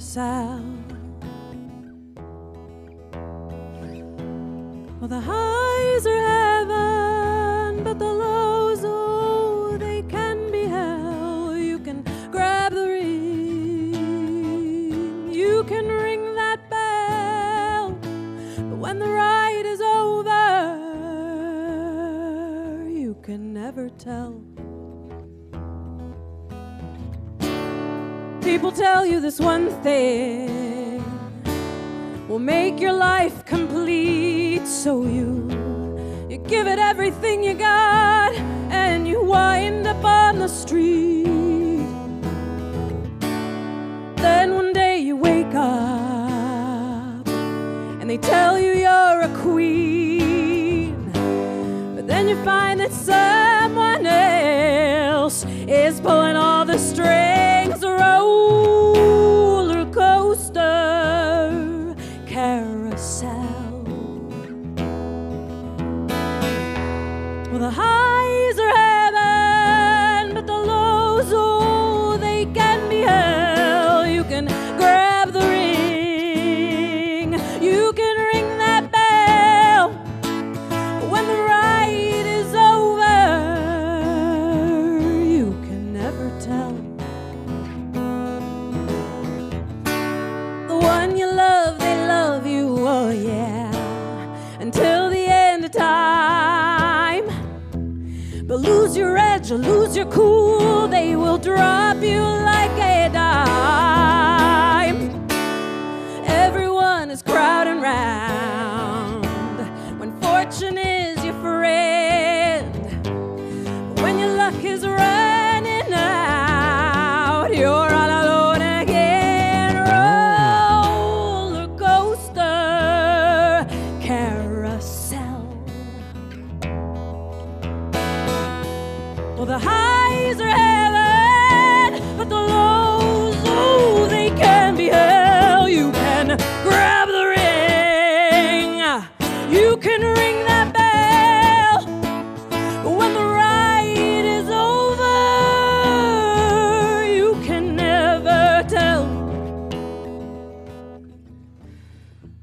sound. Well, the highs are heaven, but the lows, oh, they can be hell. You can grab the ring, you can ring that bell, but when the ride is over, you can never tell. People tell you this one thing will make your life complete. So you you give it everything you got, and you wind up on the street. Then one day you wake up, and they tell you you're a queen. But then you find that someone else is pulling all the highs your edge lose your cool, they will drop you like Well, the highs are heaven, but the lows, oh, they can be hell. You can grab the ring, you can ring that bell. But when the ride is over, you can never tell.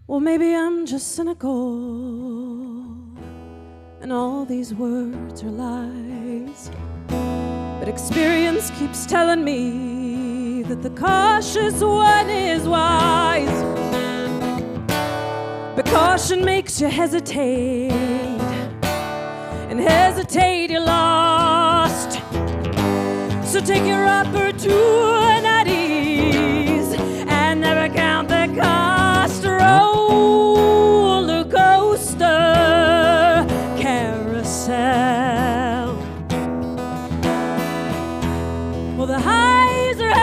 Well, maybe I'm just cynical, and all these words are lies. But experience keeps telling me that the cautious one is wise. But caution makes you hesitate, and hesitate you're lost. So take your opportunities Well, the highs are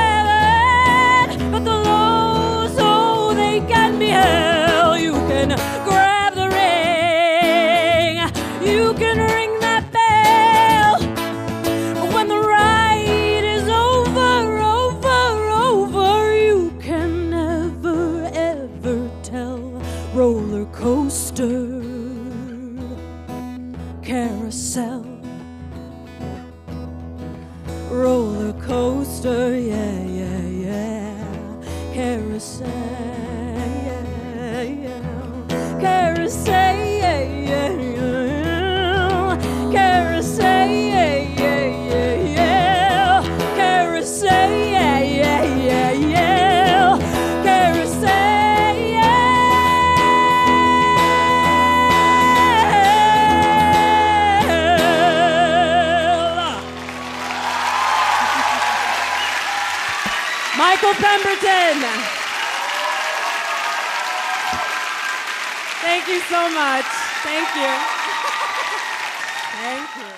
roller coaster, yeah, yeah, yeah. Carousel, yeah, yeah. Carousel, Michael Pemberton. Thank you so much. Thank you. Thank you.